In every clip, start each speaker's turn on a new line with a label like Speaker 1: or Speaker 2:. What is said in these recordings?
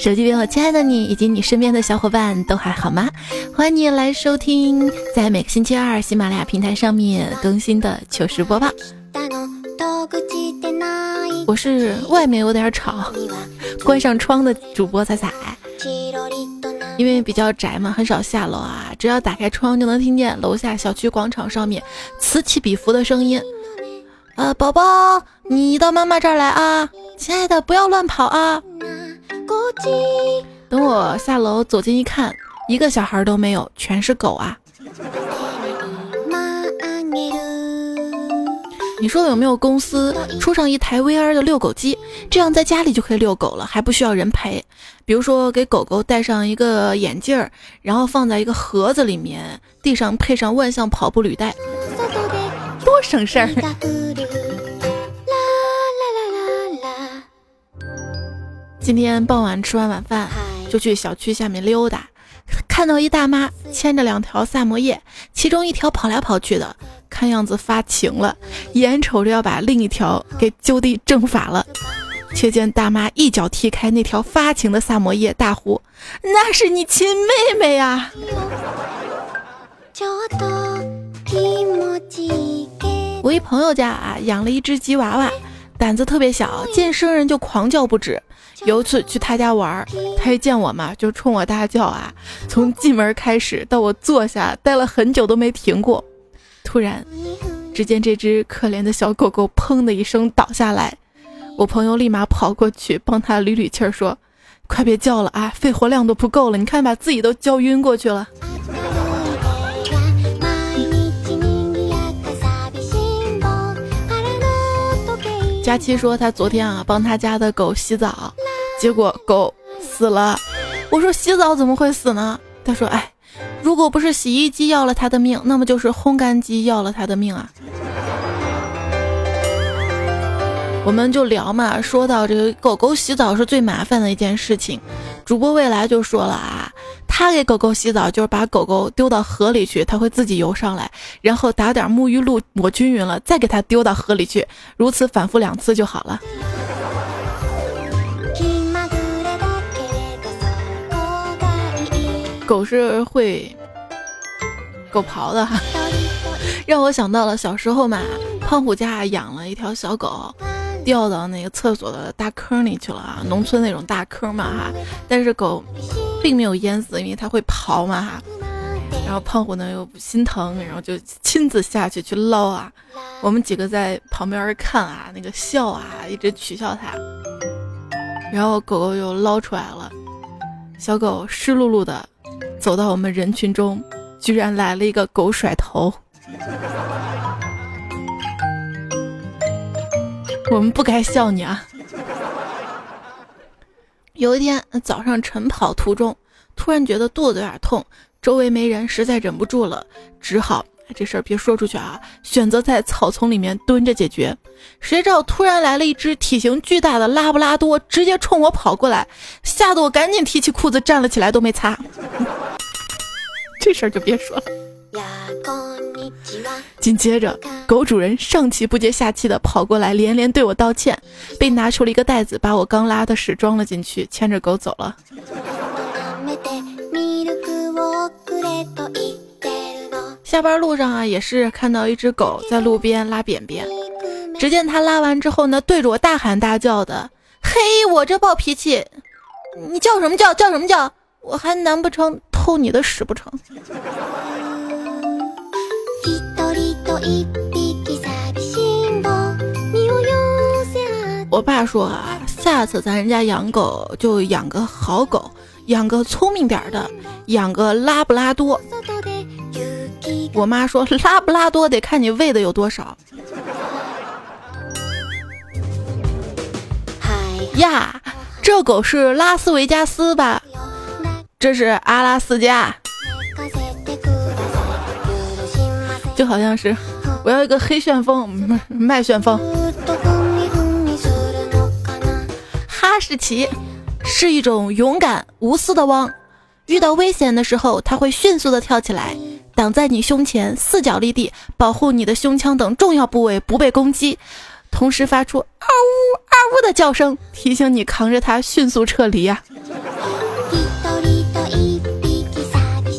Speaker 1: 手机边我亲爱的你以及你身边的小伙伴都还好吗？欢迎你来收听在每个星期二喜马拉雅平台上面更新的糗事播报。我是外面有点吵，关上窗的主播彩彩。因为比较宅嘛，很少下楼啊，只要打开窗就能听见楼下小区广场上面此起彼伏的声音。呃，宝宝，你到妈妈这儿来啊！亲爱的，不要乱跑啊！等我下楼走近一看，一个小孩都没有，全是狗啊！你说有没有公司出上一台 VR 的遛狗机，这样在家里就可以遛狗了，还不需要人陪？比如说给狗狗戴上一个眼镜儿，然后放在一个盒子里面，地上配上万向跑步履带，多省事儿！今天傍晚吃完晚饭，就去小区下面溜达，看到一大妈牵着两条萨摩耶，其中一条跑来跑去的，看样子发情了，眼瞅着要把另一条给就地正法了，却见大妈一脚踢开那条发情的萨摩耶，大呼：“那是你亲妹妹呀！”我一朋友家啊养了一只吉娃娃，胆子特别小，见生人就狂叫不止。有一次去他家玩，他一见我嘛，就冲我大叫啊！从进门开始到我坐下，待了很久都没停过。突然，只见这只可怜的小狗狗砰的一声倒下来，我朋友立马跑过去帮他捋捋气儿，说：“快别叫了啊，肺活量都不够了，你看把自己都叫晕过去了。”佳期说他昨天啊帮他家的狗洗澡，结果狗死了。我说洗澡怎么会死呢？他说哎，如果不是洗衣机要了他的命，那么就是烘干机要了他的命啊。我们就聊嘛，说到这个狗狗洗澡是最麻烦的一件事情。主播未来就说了啊，他给狗狗洗澡就是把狗狗丢到河里去，它会自己游上来，然后打点沐浴露抹均匀了，再给它丢到河里去，如此反复两次就好了。狗是会狗刨的哈，让我想到了小时候嘛，胖虎家养了一条小狗。掉到那个厕所的大坑里去了啊，农村那种大坑嘛哈，但是狗并没有淹死，因为它会刨嘛哈。然后胖虎呢又心疼，然后就亲自下去去捞啊。我们几个在旁边看啊，那个笑啊，一直取笑它。然后狗狗又捞出来了，小狗湿漉漉的走到我们人群中，居然来了一个狗甩头。我们不该笑你啊！有一天早上晨跑途中，突然觉得肚子有点痛，周围没人，实在忍不住了，只好这事儿别说出去啊，选择在草丛里面蹲着解决。谁知道突然来了一只体型巨大的拉布拉多，直接冲我跑过来，吓得我赶紧提起裤子站了起来，都没擦。这事儿就别说了。紧接着，狗主人上气不接下气的跑过来，连连对我道歉，并拿出了一个袋子，把我刚拉的屎装了进去，牵着狗走了。下班路上啊，也是看到一只狗在路边拉便便，只见它拉完之后呢，对着我大喊大叫的：“嘿，我这暴脾气，你叫什么叫？叫什么叫？我还难不成偷你的屎不成？”我爸说啊，下次咱家养狗就养个好狗，养个聪明点的，养个拉布拉多。我妈说拉布拉多得看你喂的有多少。呀，这狗是拉斯维加斯吧？这是阿拉斯加。就好像是我要一个黑旋风，麦旋风。哈士奇是一种勇敢无私的汪，遇到危险的时候，它会迅速的跳起来，挡在你胸前，四脚立地，保护你的胸腔等重要部位不被攻击，同时发出嗷呜嗷呜的叫声，提醒你扛着它迅速撤离呀。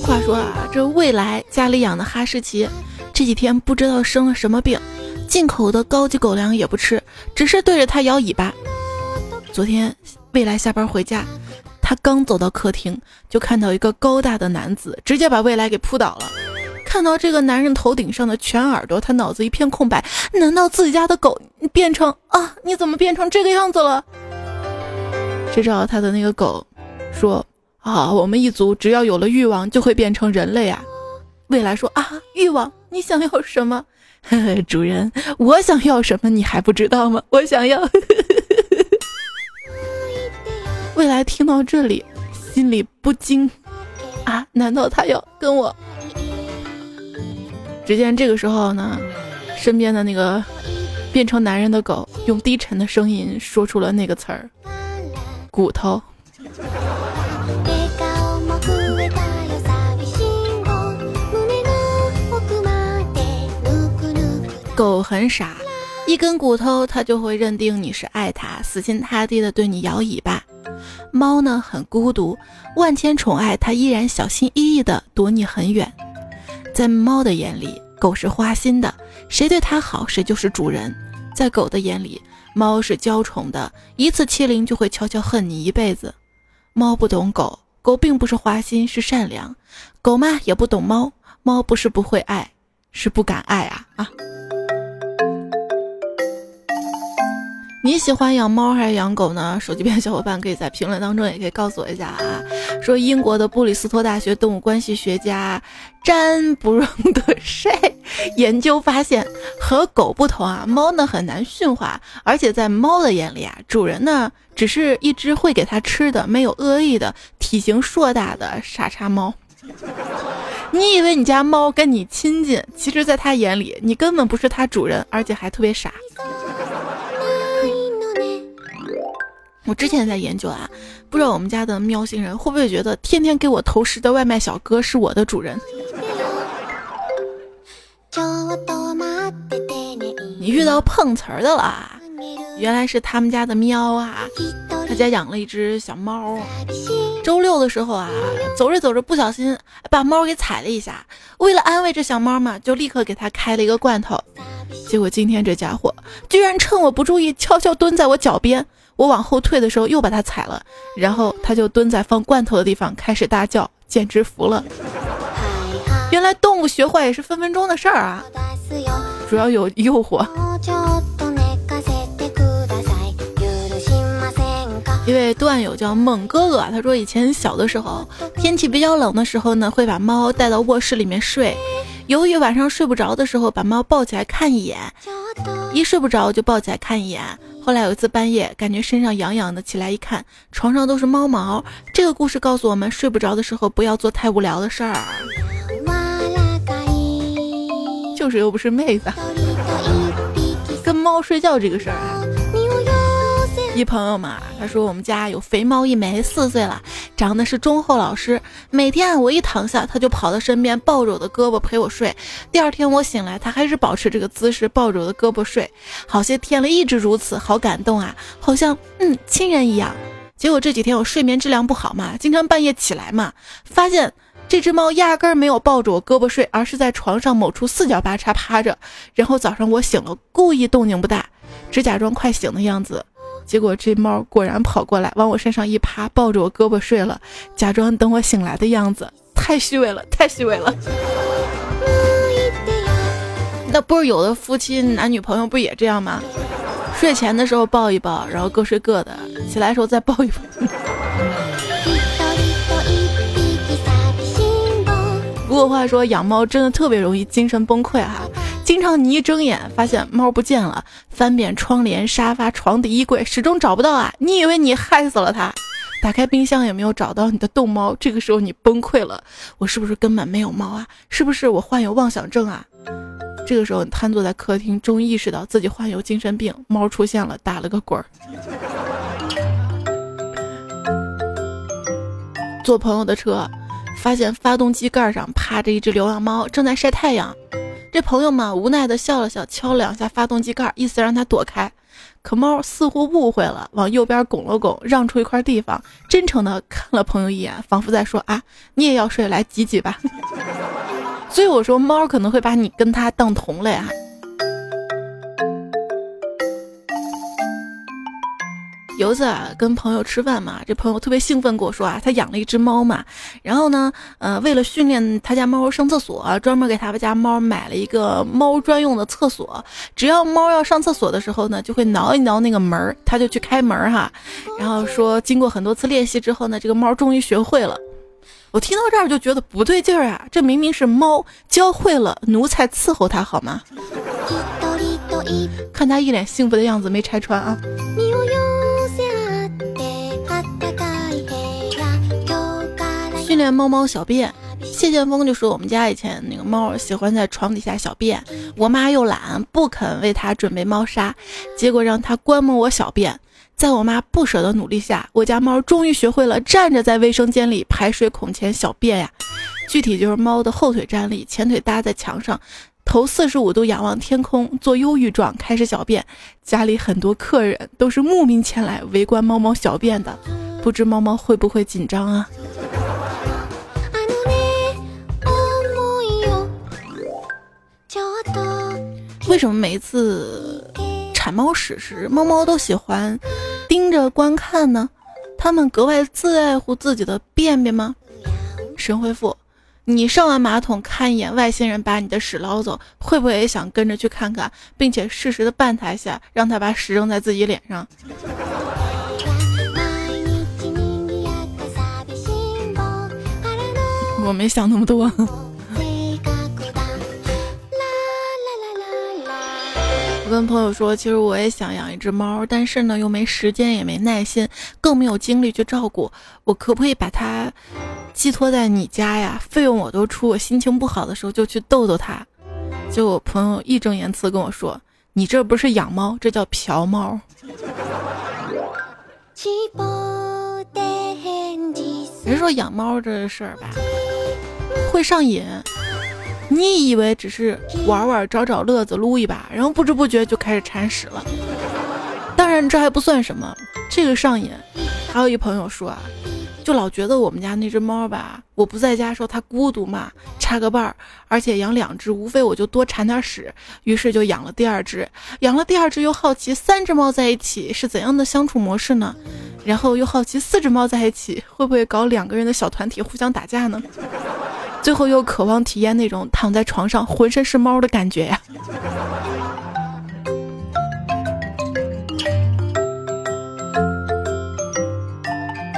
Speaker 1: 话说啊，这未来家里养的哈士奇，这几天不知道生了什么病，进口的高级狗粮也不吃，只是对着它摇尾巴。昨天未来下班回家，他刚走到客厅，就看到一个高大的男子，直接把未来给扑倒了。看到这个男人头顶上的全耳朵，他脑子一片空白。难道自己家的狗变成啊？你怎么变成这个样子了？谁知道他的那个狗说啊，我们一族只要有了欲望，就会变成人类啊。未来说啊，欲望，你想要什么？呵呵，主人，我想要什么？你还不知道吗？我想要。未来听到这里，心里不禁啊，难道他要跟我？只见这个时候呢，身边的那个变成男人的狗，用低沉的声音说出了那个词儿：骨头。狗很傻，一根骨头它就会认定你是爱它，死心塌地的对你摇尾巴。猫呢很孤独，万千宠爱，它依然小心翼翼的躲你很远。在猫的眼里，狗是花心的，谁对它好，谁就是主人。在狗的眼里，猫是娇宠的，一次欺凌就会悄悄恨你一辈子。猫不懂狗，狗并不是花心，是善良。狗嘛也不懂猫，猫不是不会爱，是不敢爱啊啊！你喜欢养猫还是养狗呢？手机边的小伙伴可以在评论当中也可以告诉我一下啊。说英国的布里斯托大学动物关系学家詹布隆德塞研究发现，和狗不同啊，猫呢很难驯化，而且在猫的眼里啊，主人呢只是一只会给它吃的、没有恶意的、体型硕大的傻叉猫。你以为你家猫跟你亲近，其实在它眼里，你根本不是它主人，而且还特别傻。我之前在研究啊，不知道我们家的喵星人会不会觉得天天给我投食的外卖小哥是我的主人？你遇到碰瓷儿的了，原来是他们家的喵啊！他家养了一只小猫，周六的时候啊，走着走着不小心把猫给踩了一下，为了安慰这小猫嘛，就立刻给它开了一个罐头。结果今天这家伙居然趁我不注意，悄悄蹲在我脚边。我往后退的时候，又把它踩了，然后它就蹲在放罐头的地方开始大叫，简直服了。原来动物学坏也是分分钟的事儿啊，主要有诱惑。一位段友叫猛哥哥，他说以前小的时候，天气比较冷的时候呢，会把猫带到卧室里面睡。由于晚上睡不着的时候，把猫抱起来看一眼，一睡不着就抱起来看一眼。后来有一次半夜，感觉身上痒痒的，起来一看，床上都是猫毛。这个故事告诉我们，睡不着的时候不要做太无聊的事儿。就是又不是妹子，跟猫睡觉这个事儿啊。一朋友嘛，他说我们家有肥猫一枚，四岁了，长得是忠厚老实。每天我一躺下，他就跑到身边，抱着我的胳膊陪我睡。第二天我醒来，他还是保持这个姿势，抱着我的胳膊睡。好些天了，一直如此，好感动啊，好像嗯亲人一样。结果这几天我睡眠质量不好嘛，经常半夜起来嘛，发现这只猫压根儿没有抱着我胳膊睡，而是在床上某处四脚八叉趴着。然后早上我醒了，故意动静不大，只假装快醒的样子。结果这猫果然跑过来，往我身上一趴，抱着我胳膊睡了，假装等我醒来的样子，太虚伪了，太虚伪了。那不是有的夫妻男女朋友不也这样吗？睡前的时候抱一抱，然后各睡各的，起来的时候再抱一抱。不过话说，养猫真的特别容易精神崩溃哈。经常你一睁眼发现猫不见了，翻遍窗帘、沙发、床底、衣柜，始终找不到啊！你以为你害死了它？打开冰箱也没有找到你的逗猫，这个时候你崩溃了。我是不是根本没有猫啊？是不是我患有妄想症啊？这个时候，你瘫坐在客厅，终于意识到自己患有精神病。猫出现了，打了个滚儿。坐朋友的车，发现发动机盖上趴着一只流浪猫，正在晒太阳。这朋友嘛，无奈的笑了笑，敲了两下发动机盖，意思让他躲开。可猫似乎误会了，往右边拱了拱，让出一块地方，真诚的看了朋友一眼，仿佛在说：“啊，你也要睡，来挤挤吧。”所以我说，猫可能会把你跟它当同类啊。有一次啊，跟朋友吃饭嘛，这朋友特别兴奋跟我说啊，他养了一只猫嘛，然后呢，呃，为了训练他家猫上厕所，专门给他们家猫买了一个猫专用的厕所。只要猫要上厕所的时候呢，就会挠一挠那个门儿，他就去开门哈。然后说，经过很多次练习之后呢，这个猫终于学会了。我听到这儿就觉得不对劲儿啊，这明明是猫教会了奴才伺候它好吗？看他一脸幸福的样子，没拆穿啊。猫猫小便，谢剑锋就说我们家以前那个猫喜欢在床底下小便，我妈又懒，不肯为它准备猫砂，结果让它观摩我小便。在我妈不舍的努力下，我家猫终于学会了站着在卫生间里排水孔前小便呀。具体就是猫的后腿站立，前腿搭在墙上，头四十五度仰望天空，做忧郁状开始小便。家里很多客人都是慕名前来围观猫猫小便的，不知猫猫会不会紧张啊？为什么每一次铲猫屎时，猫猫都喜欢盯着观看呢？它们格外自爱护自己的便便吗？神回复：你上完马桶看一眼外星人把你的屎捞走，会不会也想跟着去看看，并且适时的绊他一下，让他把屎扔在自己脸上？我没想那么多。跟朋友说，其实我也想养一只猫，但是呢，又没时间，也没耐心，更没有精力去照顾。我可不可以把它寄托在你家呀？费用我都出，我心情不好的时候就去逗逗它。就我朋友义正言辞跟我说：“你这不是养猫，这叫嫖猫。”人说养猫这事儿吧，会上瘾。你以为只是玩玩、找找乐子、撸一把，然后不知不觉就开始铲屎了。当然，这还不算什么，这个上瘾。还有一朋友说啊，就老觉得我们家那只猫吧，我不在家时候它孤独嘛，插个伴儿，而且养两只，无非我就多铲点屎。于是就养了第二只，养了第二只又好奇三只猫在一起是怎样的相处模式呢？然后又好奇四只猫在一起会不会搞两个人的小团体互相打架呢？最后又渴望体验那种躺在床上浑身是猫的感觉呀！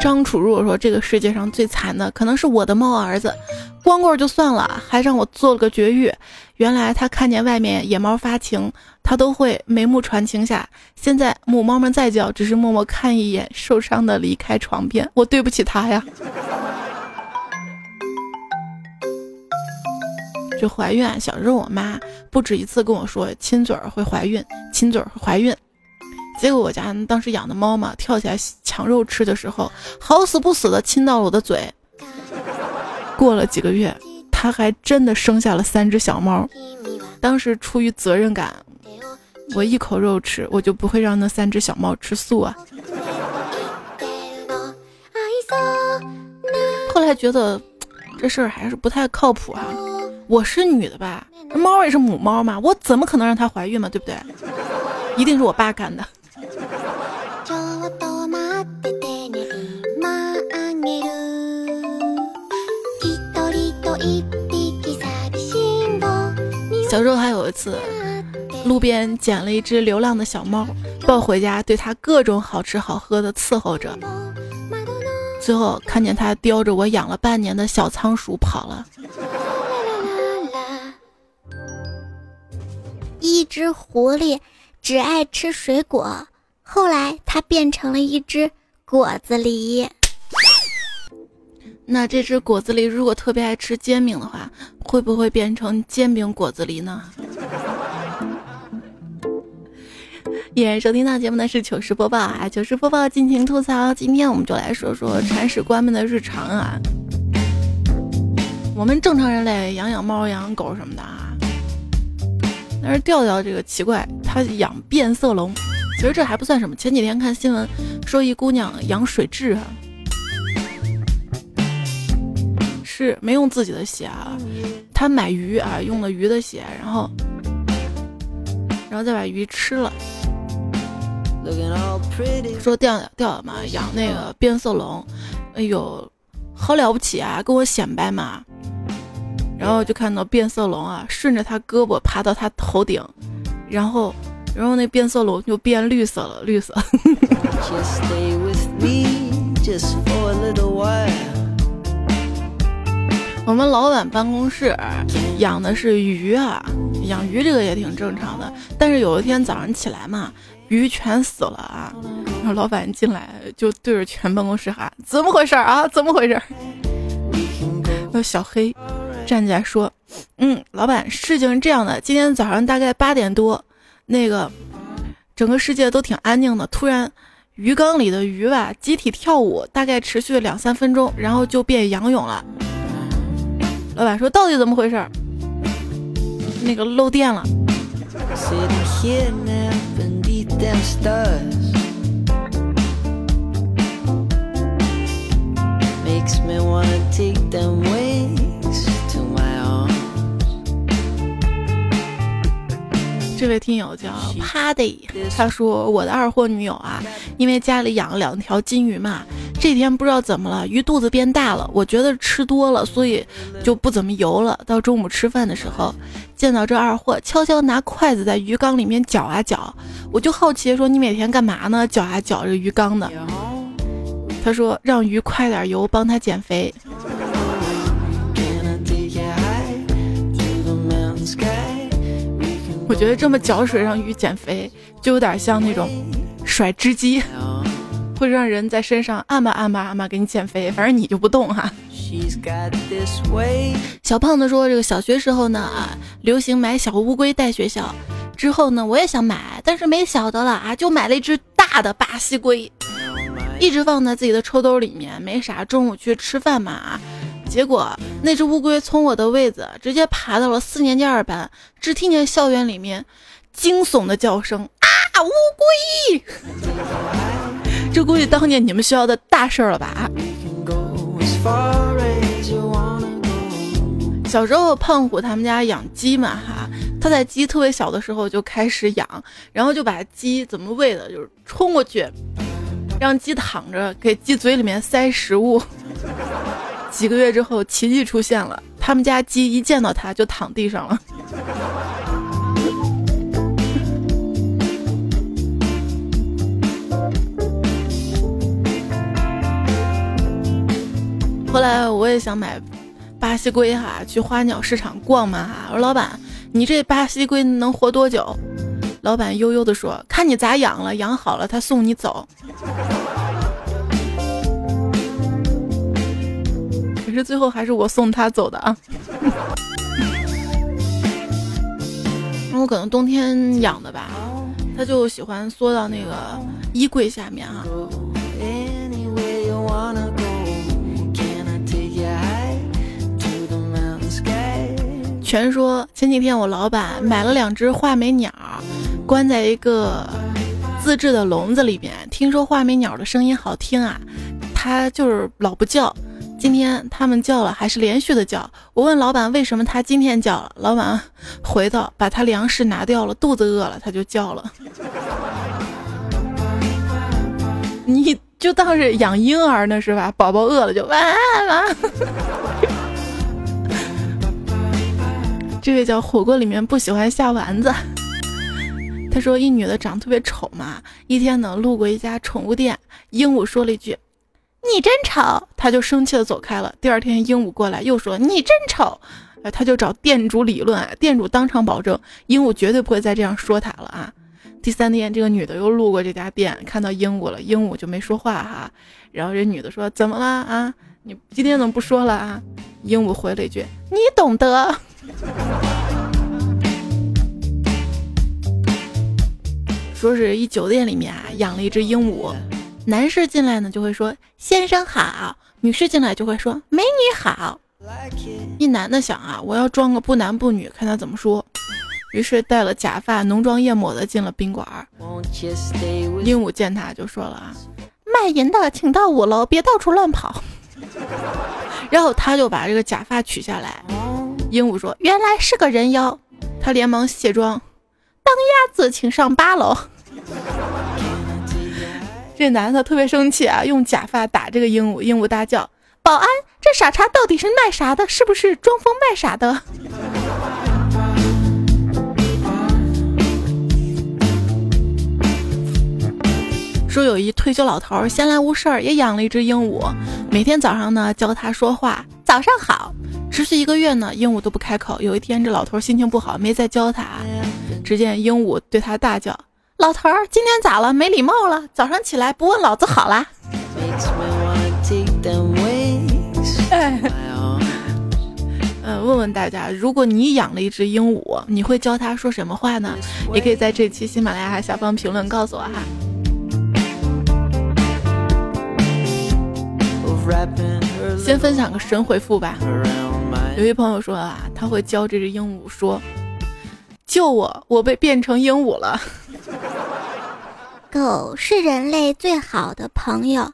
Speaker 1: 张楚若说：“这个世界上最惨的可能是我的猫儿子，光棍就算了，还让我做了个绝育。原来他看见外面野猫发情，他都会眉目传情下。现在母猫们再叫，只是默默看一眼，受伤的离开床边。我对不起他呀。”就怀孕，小时候我妈不止一次跟我说亲嘴儿会怀孕，亲嘴儿会怀孕。结果我家当时养的猫嘛，跳起来抢肉吃的时候，好死不死的亲到了我的嘴。过了几个月，它还真的生下了三只小猫。当时出于责任感，我一口肉吃，我就不会让那三只小猫吃素啊。后来觉得这事儿还是不太靠谱哈。我是女的吧？猫也是母猫嘛，我怎么可能让它怀孕嘛？对不对？一定是我爸干的。小时候还有一次，路边捡了一只流浪的小猫，抱回家，对它各种好吃好喝的伺候着。最后看见它叼着我养了半年的小仓鼠跑了。
Speaker 2: 一只狐狸只爱吃水果，后来它变成了一只果子狸。
Speaker 1: 那这只果子狸如果特别爱吃煎饼的话，会不会变成煎饼果子狸呢？依然收听到节目的是糗事播报啊，糗事播报尽情吐槽。今天我们就来说说铲屎官们的日常啊。我们正常人类养养猫、养养狗什么的啊，但是调调这个奇怪，他养变色龙。其实这还不算什么。前几天看新闻说，一姑娘养水蛭啊，是没用自己的血啊，她买鱼啊用了鱼的血，然后，然后再把鱼吃了。说调调调嘛，养那个变色龙，哎呦，好了不起啊，跟我显摆嘛。然后就看到变色龙啊，顺着他胳膊爬到他头顶，然后，然后那变色龙就变绿色了，绿色。我们老板办公室养的是鱼啊，养鱼这个也挺正常的。但是有一天早上起来嘛，鱼全死了啊，然后老板进来就对着全办公室喊：“怎么回事啊？怎么回事？”那小黑。站起来说：“嗯，老板，事情是这样的，今天早上大概八点多，那个整个世界都挺安静的。突然，鱼缸里的鱼吧集体跳舞，大概持续两三分钟，然后就变仰泳了。”老板说：“到底怎么回事？”那个漏电了。这位听友叫 Paddy，他说我的二货女友啊，因为家里养了两条金鱼嘛，这天不知道怎么了，鱼肚子变大了，我觉得吃多了，所以就不怎么游了。到中午吃饭的时候，见到这二货悄悄拿筷子在鱼缸里面搅啊搅，我就好奇说你每天干嘛呢？搅啊搅这鱼缸的。他说让鱼快点游，帮他减肥。我觉得这么搅水让鱼减肥，就有点像那种甩脂机，会让人在身上按吧按吧按吧给你减肥，反正你就不动哈。小胖子说，这个小学时候呢啊，流行买小乌龟带学校，之后呢我也想买，但是没小的了啊，就买了一只大的巴西龟，一直放在自己的抽兜里面，没啥。中午去吃饭嘛。结果那只乌龟从我的位子直接爬到了四年级二班，只听见校园里面惊悚的叫声啊！乌龟！这估计当年你们学校的大事儿了吧？小时候胖虎他们家养鸡嘛哈，他在鸡特别小的时候就开始养，然后就把鸡怎么喂的，就是冲过去，让鸡躺着，给鸡嘴里面塞食物。几个月之后，奇迹出现了。他们家鸡一见到他就躺地上了。后来我也想买巴西龟哈，去花鸟市场逛嘛哈。我说老板，你这巴西龟能活多久？老板悠悠的说：“看你咋养了，养好了他送你走。”可是最后还是我送他走的啊！我可能冬天养的吧，他就喜欢缩到那个衣柜下面啊。全说前几天我老板买了两只画眉鸟，关在一个自制的笼子里面，听说画眉鸟的声音好听啊，它就是老不叫。今天他们叫了，还是连续的叫。我问老板为什么他今天叫了，老板回道：把他粮食拿掉了，肚子饿了他就叫了。你就当是养婴儿呢是吧？宝宝饿了就哇哇。这位叫火锅里面不喜欢下丸子。他说一女的长得特别丑嘛，一天呢路过一家宠物店，鹦鹉说了一句。你真丑，他就生气的走开了。第二天，鹦鹉过来又说你真丑，哎，他就找店主理论，店主当场保证鹦鹉绝对不会再这样说他了啊。第三天，这个女的又路过这家店，看到鹦鹉了，鹦鹉就没说话哈。然后这女的说怎么了啊？你今天怎么不说了啊？鹦鹉回了一句你懂得。说是一酒店里面啊养了一只鹦鹉，男士进来呢就会说先生好，女士进来就会说美女好。一男的想啊，我要装个不男不女，看他怎么说。于是戴了假发、浓妆艳抹的进了宾馆。鹦鹉见他就说了啊，卖淫的请到五楼，别到处乱跑。然后他就把这个假发取下来。鹦鹉说：“原来是个人妖。”他连忙卸妆，当鸭子请上八楼。这男的特别生气啊，用假发打这个鹦鹉。鹦鹉大叫：“保安，这傻叉到底是卖啥的？是不是装疯卖傻的？” 说有一退休老头闲来无事儿也养了一只鹦鹉，每天早上呢教它说话，早上好。持续一个月呢，鹦鹉都不开口。有一天这老头心情不好，没再教它。只见鹦鹉对他大叫：“老头儿，今天咋了？没礼貌了？早上起来不问老子好啦？” 呃，问问大家，如果你养了一只鹦鹉，你会教它说什么话呢？也可以在这期喜马拉雅下方评论告诉我哈。先分享个神回复吧。有一朋友说啊，他会教这只鹦鹉说：“救我，我被变成鹦鹉了。”
Speaker 2: 狗是人类最好的朋友，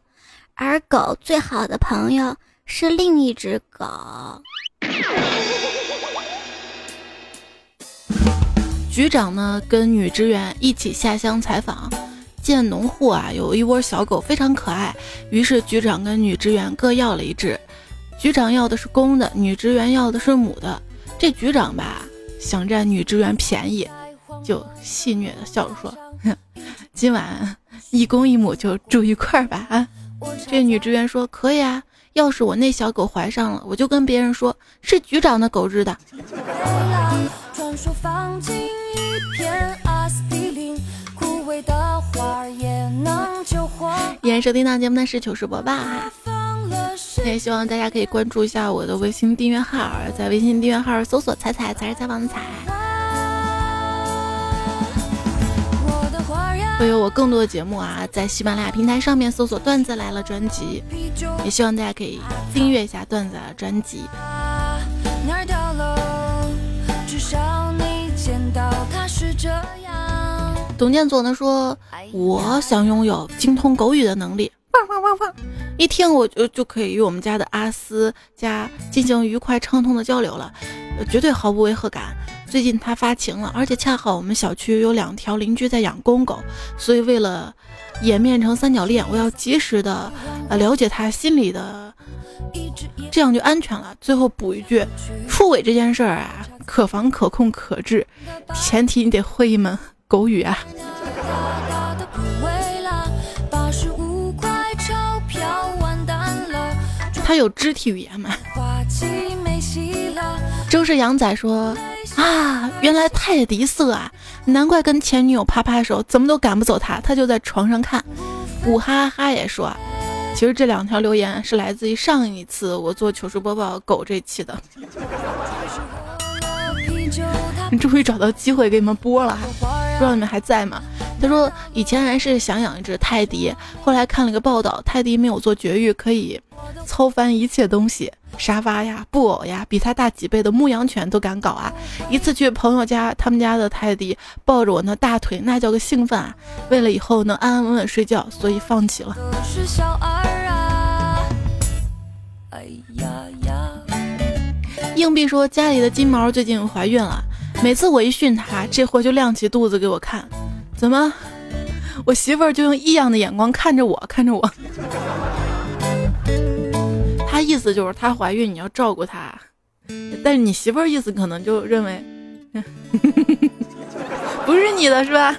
Speaker 2: 而狗最好的朋友是另一只狗。
Speaker 1: 局长呢，跟女职员一起下乡采访。见农户啊，有一窝小狗非常可爱，于是局长跟女职员各要了一只。局长要的是公的，女职员要的是母的。这局长吧，想占女职员便宜，就戏谑的笑着说：“哼，今晚一公一母就住一块儿吧。”啊，这女职员说：“可以啊，要是我那小狗怀上了，我就跟别人说是局长的狗日的。”依然收听到节目的是糗事播报哈，也希望大家可以关注一下我的微信订阅号，在微信订阅号搜索“彩彩”才是采访的彩，会有我更多的节目啊，在喜马拉雅平台上面搜索“段子来了”专辑，也希望大家可以订阅一下段子来了专辑。董建左呢说：“我想拥有精通狗语的能力，汪汪汪汪！一听我就就可以与我们家的阿斯家进行愉快畅通的交流了，绝对毫无违和感。最近他发情了，而且恰好我们小区有两条邻居在养公狗，所以为了演变成三角恋，我要及时的呃了解他心里的，这样就安全了。最后补一句，出轨这件事儿啊，可防可控可治，前提你得会一门。”狗语啊！他有肢体语言吗？周氏羊仔说啊，原来泰迪色啊，难怪跟前女友啪啪的时候怎么都赶不走他，他就在床上看。五哈哈也说，其实这两条留言是来自于上一次我做糗事播报狗这期的。你终于找到机会给你们播了。不知道你们还在吗？他说以前还是想养一只泰迪，后来看了个报道，泰迪没有做绝育，可以操翻一切东西，沙发呀、布偶呀，比他大几倍的牧羊犬都敢搞啊！一次去朋友家，他们家的泰迪抱着我那大腿，那叫个兴奋啊！为了以后能安安稳稳睡觉，所以放弃了。硬币说家里的金毛最近怀孕了。每次我一训它，这货就亮起肚子给我看。怎么？我媳妇儿就用异样的眼光看着我，看着我。他意思就是她怀孕你要照顾她，但是你媳妇儿意思可能就认为，不是你的是吧？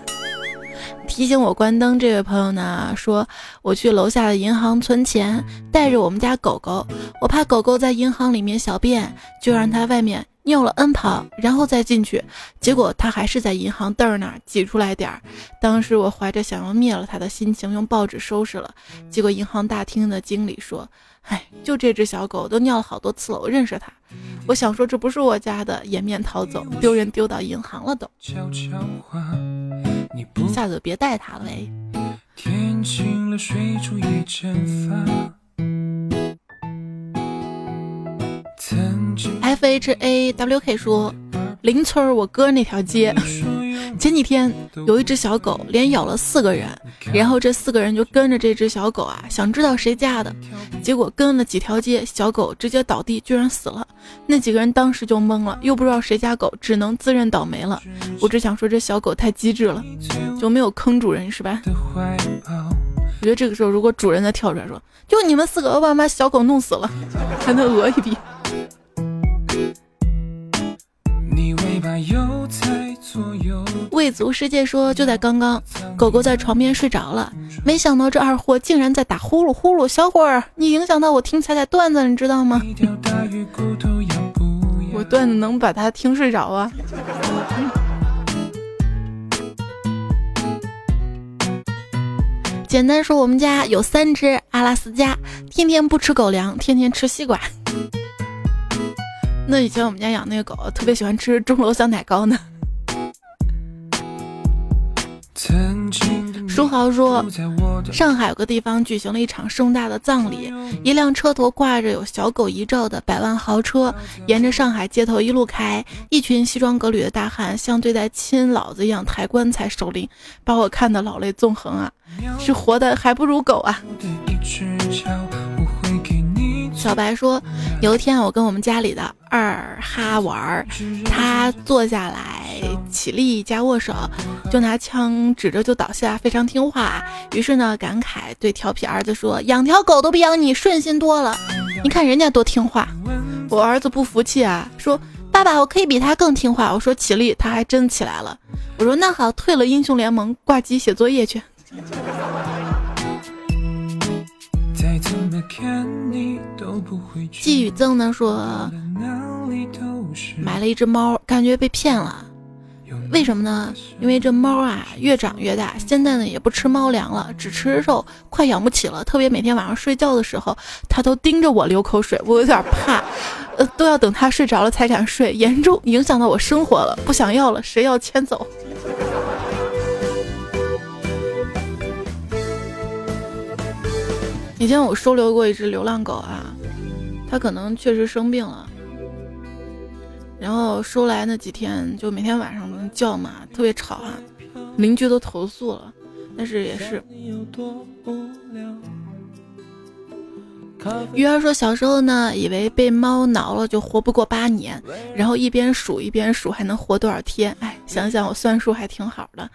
Speaker 1: 提醒我关灯这位朋友呢，说我去楼下的银行存钱，带着我们家狗狗，我怕狗狗在银行里面小便，就让它外面。尿了 N 泡，然后再进去，结果他还是在银行凳儿那儿挤出来点儿。当时我怀着想要灭了他的心情，用报纸收拾了。结果银行大厅的经理说：“哎，就这只小狗都尿了好多次了，我认识它。”我想说这不是我家的，掩面逃走，丢人丢到银行了都。一下次别带它了呗。
Speaker 3: 天晴了，水珠一阵发。
Speaker 1: F H A W K 说，邻村我哥那条街，前几天有一只小狗连咬了四个人，然后这四个人就跟着这只小狗啊，想知道谁家的，结果跟了几条街，小狗直接倒地，居然死了。那几个人当时就懵了，又不知道谁家狗，只能自认倒霉了。我只想说，这小狗太机智了，就没有坑主人是吧？我觉得这个时候，如果主人再跳出来说，就你们四个我把妈小狗弄死了，还能讹一笔。未足世界说，就在刚刚，狗狗在床边睡着了，没想到这二货竟然在打呼噜呼噜。小伙儿，你影响到我听彩彩段子，你知道吗？我段子能把它听睡着啊？简单说，我们家有三只阿拉斯加，天天不吃狗粮，天天吃西瓜。那以前我们家养那个狗，特别喜欢吃钟楼小奶糕呢。书豪说，上海有个地方举行了一场盛大的葬礼，一辆车头挂着有小狗遗照的百万豪车，沿着上海街头一路开，一群西装革履的大汉像对待亲老子一样抬棺材守灵，把我看得老泪纵横啊！是活的还不如狗啊！小白说：“有一天，我跟我们家里的二哈玩，他坐下来起立加握手，就拿枪指着就倒下，非常听话。于是呢，感慨对调皮儿子说：‘养条狗都比养你顺心多了。’你看人家多听话。我儿子不服气啊，说：‘爸爸，我可以比他更听话。’我说起立，他还真起来了。我说那好，退了英雄联盟，挂机写作业去。”季宇赠呢说，买了一只猫，感觉被骗了。为什么呢？因为这猫啊越长越大，现在呢也不吃猫粮了，只吃肉，快养不起了。特别每天晚上睡觉的时候，它都盯着我流口水，我有点怕，呃，都要等它睡着了才敢睡，严重影响到我生活了，不想要了，谁要牵走？以前我收留过一只流浪狗啊，它可能确实生病了，然后收来那几天就每天晚上都叫嘛，特别吵啊，邻居都投诉了，但是也是。鱼儿说小时候呢，以为被猫挠了就活不过八年，然后一边数一边数还能活多少天，哎，想想我算数还挺好的。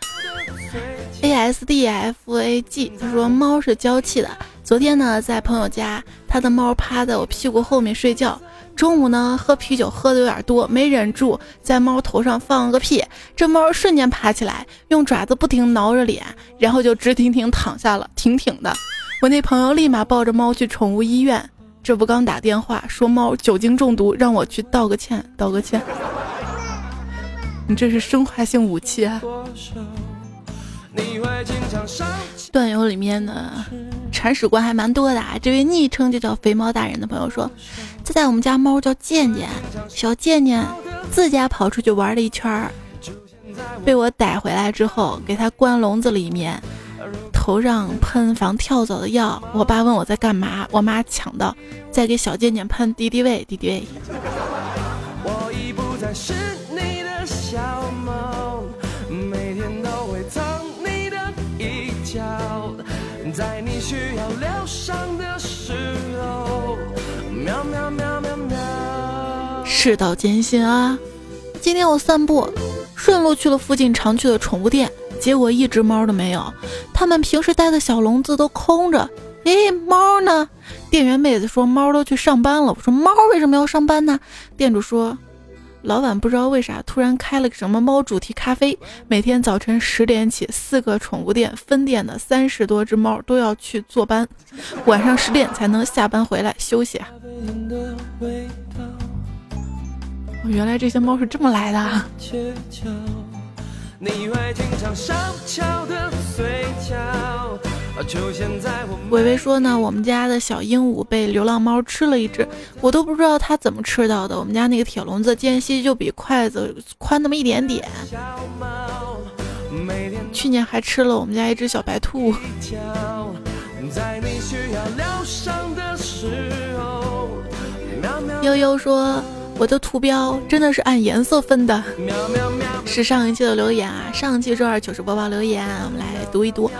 Speaker 1: A S D F A G 他说猫是娇气的。昨天呢，在朋友家，他的猫趴在我屁股后面睡觉。中午呢，喝啤酒喝的有点多，没忍住，在猫头上放了个屁。这猫瞬间爬起来，用爪子不停挠着脸，然后就直挺挺躺下了，挺挺的。我那朋友立马抱着猫去宠物医院，这不刚打电话说猫酒精中毒，让我去道个歉，道个歉。你这是生化性武器啊！段友里面的铲屎官还蛮多的啊！这位昵称就叫肥猫大人的朋友说，这在我们家猫叫健健，小健健自家跑出去玩了一圈儿，被我逮回来之后，给它关笼子里面，头上喷防跳蚤的药。我爸问我在干嘛，我妈抢到，在给小贱贱喷敌敌畏，敌敌畏。在你需要疗伤的时候，喵喵喵喵喵。世道艰辛啊！今天我散步，顺路去了附近常去的宠物店，结果一只猫都没有。他们平时待的小笼子都空着。哎，猫呢？店员妹子说猫都去上班了。我说猫为什么要上班呢？店主说。老板不知道为啥突然开了个什么猫主题咖啡，每天早晨十点起，四个宠物店分店的三十多只猫都要去坐班，晚上十点才能下班回来休息啊。原来这些猫是这么来的。微微说呢，我们家的小鹦鹉被流浪猫吃了一只，我都不知道它怎么吃到的。我们家那个铁笼子间隙就比筷子宽那么一点点。去年还吃了我们家一只小白兔。悠悠说。我的图标真的是按颜色分的，是上一期的留言啊，上一期周二糗事播报留言，我们来读一读。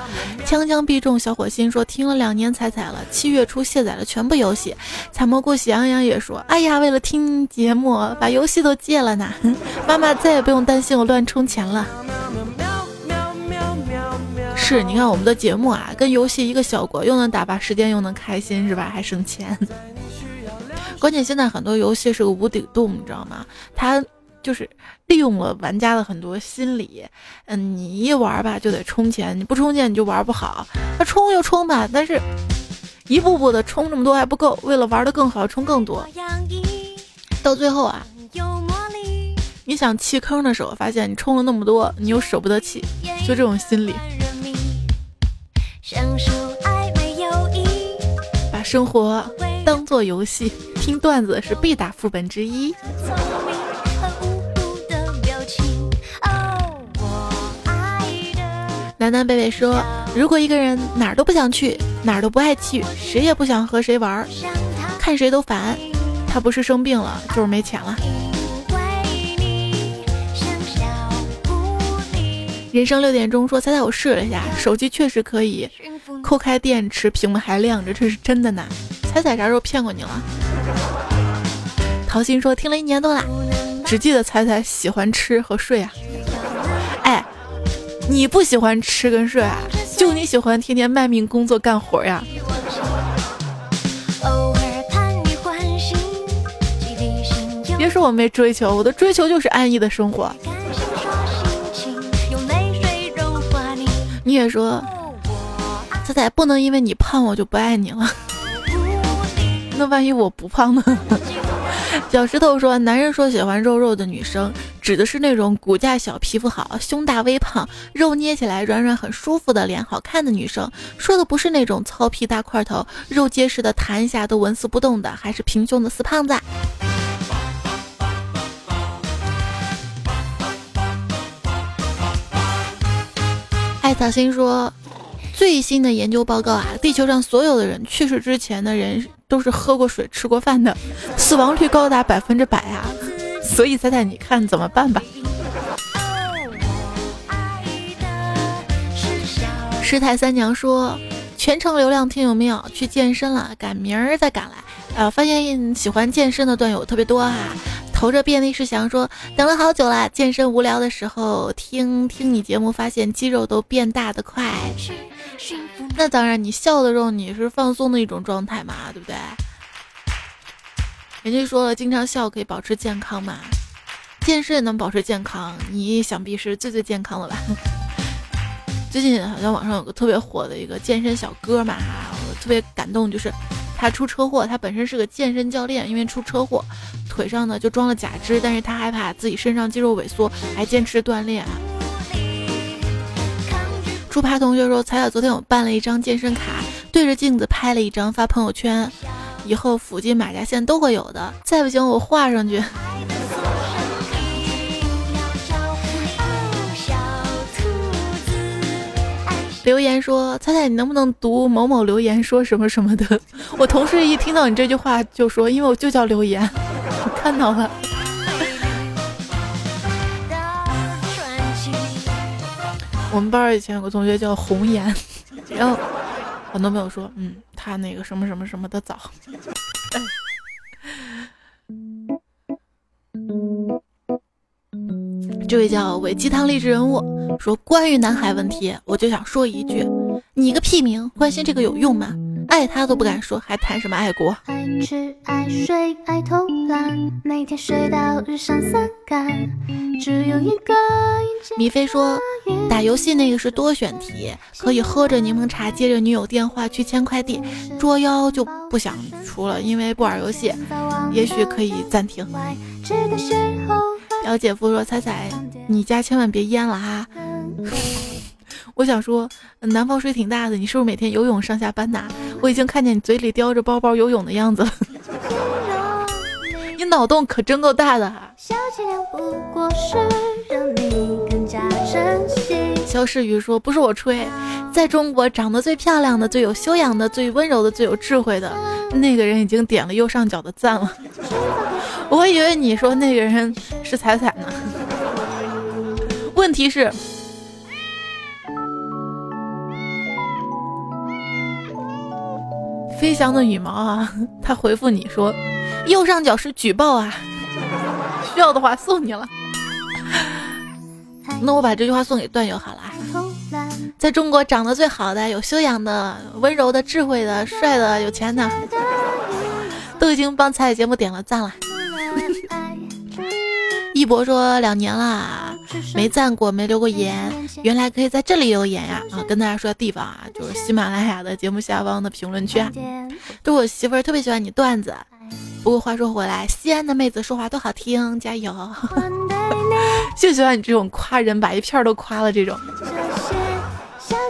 Speaker 1: 枪枪必中小火星说听了两年彩彩了，七月初卸载了全部游戏。采蘑菇喜羊羊也说，哎呀，为了听节目把游戏都戒了呢。妈妈再也不用担心我乱充钱了。是，你看我们的节目啊，跟游戏一个效果，又能打发时间，又能开心，是吧？还省钱。关键现在很多游戏是个无底洞，你知道吗？它就是利用了玩家的很多心理。嗯，你一玩吧就得充钱，你不充钱你就玩不好。那充就充吧，但是一步步的充这么多还不够，为了玩的更好，充更多。到最后啊，你想弃坑的时候，发现你充了那么多，你又舍不得弃，就这种心理。把生活当做游戏。听段子是必打副本之一。南贝贝说：“如果一个人哪儿都不想去，哪儿都不爱去，谁也不想和谁玩，看谁都烦，他不是生病了，就是没钱了。”人生六点钟说：“猜猜我试了一下，手机确实可以抠开电池，屏幕还亮着，这是真的呢。猜猜啥时候骗过你了？”桃心说：“听了一年多了，只记得彩彩喜欢吃和睡啊。你不喜欢吃跟睡啊？就你喜欢天天卖命工作干活呀？别说我没追求，我的追求就是安逸的生活。你也说，仔仔不能因为你胖我就不爱你了。那万一我不胖呢？” 小石头说：“男人说喜欢肉肉的女生，指的是那种骨架小、皮肤好、胸大微胖、肉捏起来软软很舒服的脸好看的女生。说的不是那种糙皮大块头、肉结实的弹一下都纹丝不动的，还是平胸的死胖子。”艾草心说：“最新的研究报告啊，地球上所有的人去世之前的人。”都是喝过水、吃过饭的，死亡率高达百分之百啊！所以彩彩，你看怎么办吧？师太三娘说：“全程流量听有没有？去健身了，赶明儿再赶来。”呃，发现喜欢健身的段友特别多哈。投着便利是想说，等了好久了，健身无聊的时候听听你节目，发现肌肉都变大的快。那当然，你笑的时候你是放松的一种状态嘛，对不对？人家说了，经常笑可以保持健康嘛，健身也能保持健康，你想必是最最健康的吧？最近好像网上有个特别火的一个健身小哥嘛，我特别感动，就是他出车祸，他本身是个健身教练，因为出车祸腿上呢就装了假肢，但是他害怕自己身上肌肉萎缩，还坚持锻炼。猪扒同学说：“彩彩，昨天我办了一张健身卡，对着镜子拍了一张发朋友圈，以后附近、马甲线都会有的。再不行，我画上去。”留言说：“彩彩，你能不能读某某留言说什么什么的？” 我同事一听到你这句话就说：“因为我就叫留言。”我看到了。我们班以前有个同学叫红颜，然后很多朋友说，嗯，他那个什么什么什么的早。这位叫伪鸡汤励志人物说，关于南海问题，我就想说一句，你个屁名，关心这个有用吗？爱他都不敢说，还谈什么爱国？爱吃爱睡爱偷懒，每天睡到日上三竿。只有一个米菲说，打游戏那个是多选题，可以喝着柠檬茶，接着女友电话去签快递。捉妖就不想出了，因为不玩游戏，也许可以暂停。表姐夫说，彩彩，你家千万别淹了哈。我想说，南方水挺大的，你是不是每天游泳上下班呐？我已经看见你嘴里叼着包包游泳的样子了，你脑洞可真够大的哈！小肖世宇说：“不是我吹，在中国长得最漂亮的、最有修养的、最温柔的、最有智慧的那个人已经点了右上角的赞了。我以为你说那个人是彩彩呢。问题是，飞翔的羽毛啊，他回复你说，右上角是举报啊，需要的话送你了。那我把这句话送给段友好了。在中国长得最好的、有修养的、温柔的、智慧的、帅的、有钱的，都已经帮彩彩节目点了赞了。一博说两年了，没赞过，没留过言，原来可以在这里留言呀！啊，跟大家说地方啊，就是喜马拉雅的节目下方的评论区。啊。对我媳妇儿特别喜欢你段子，不过话说回来，西安的妹子说话都好听，加油！就喜欢你这种夸人，把一片都夸了这种。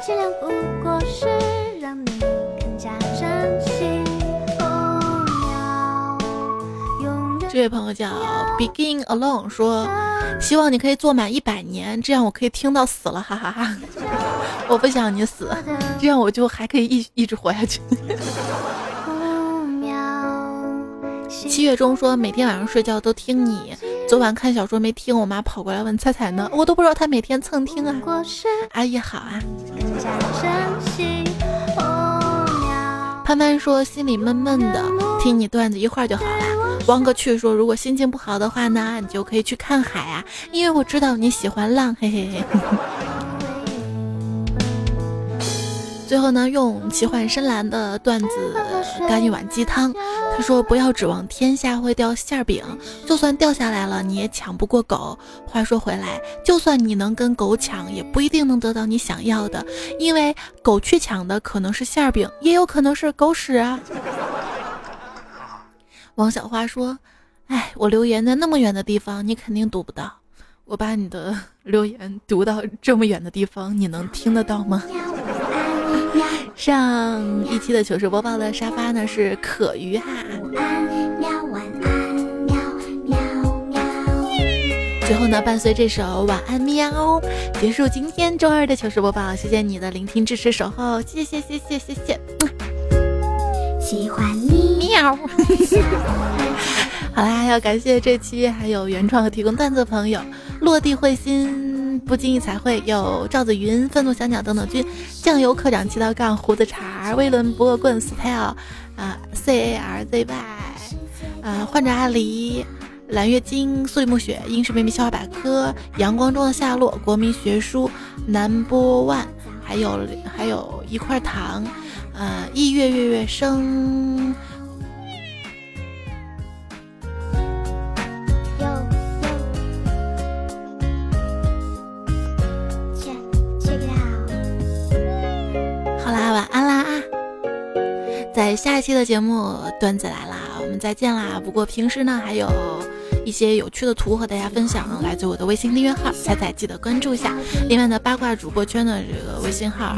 Speaker 1: 这位朋友叫 Begin Alone，说希望你可以做满一百年，这样我可以听到死了，哈哈哈！我不想你死，这样我就还可以一一直活下去。七月中说每天晚上睡觉都听你，昨晚看小说没听，我妈跑过来问菜菜呢，我都不知道她每天蹭听啊。阿姨好啊。潘潘说心里闷闷的，听你段子一会儿就好了。汪哥去说如果心情不好的话呢，你就可以去看海啊，因为我知道你喜欢浪，嘿嘿嘿。最后呢，用奇幻深蓝的段子干一碗鸡汤。他说：“不要指望天下会掉馅饼，就算掉下来了，你也抢不过狗。话说回来，就算你能跟狗抢，也不一定能得到你想要的，因为狗去抢的可能是馅饼，也有可能是狗屎啊。”王小花说：“哎，我留言在那么远的地方，你肯定读不到。我把你的 留言读到这么远的地方，你能听得到吗？”上一期的糗事播报的沙发呢是可鱼哈。最后呢，伴随这首晚安喵，结束今天周二的糗事播报。谢谢你的聆听、支持、守候，谢谢谢谢谢谢。喜欢你喵。好啦，要感谢这期还有原创和提供段子的朋友，落地会心。不经意才会有赵子云、愤怒小鸟等等君、酱油科长、七道杠、胡子茬、威伦、不恶棍、style 啊、C A R Z Y 啊、患者阿狸、蓝月晶、素里暮雪、英式妹妹笑话百科、阳光中的夏洛、国民学书、南波万，还有还有一块糖，呃，意月月月生。在下一期的节目，段子来啦，我们再见啦！不过平时呢，还有一些有趣的图和大家分享，来自我的微信订阅号，彩彩记得关注一下。另外呢，八卦主播圈的这个微信号啊，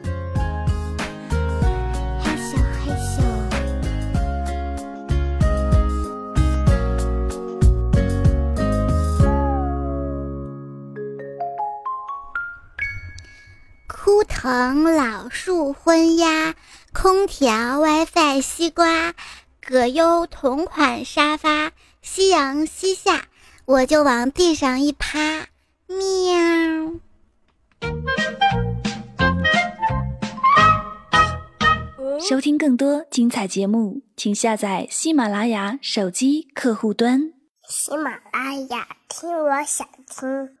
Speaker 2: 藤老树昏鸦，空调 WiFi 西瓜，葛优同款沙发，夕阳西下，我就往地上一趴，喵。
Speaker 4: 收听更多精彩节目，请下载喜马拉雅手机客户端。
Speaker 2: 喜马拉雅，听我想听。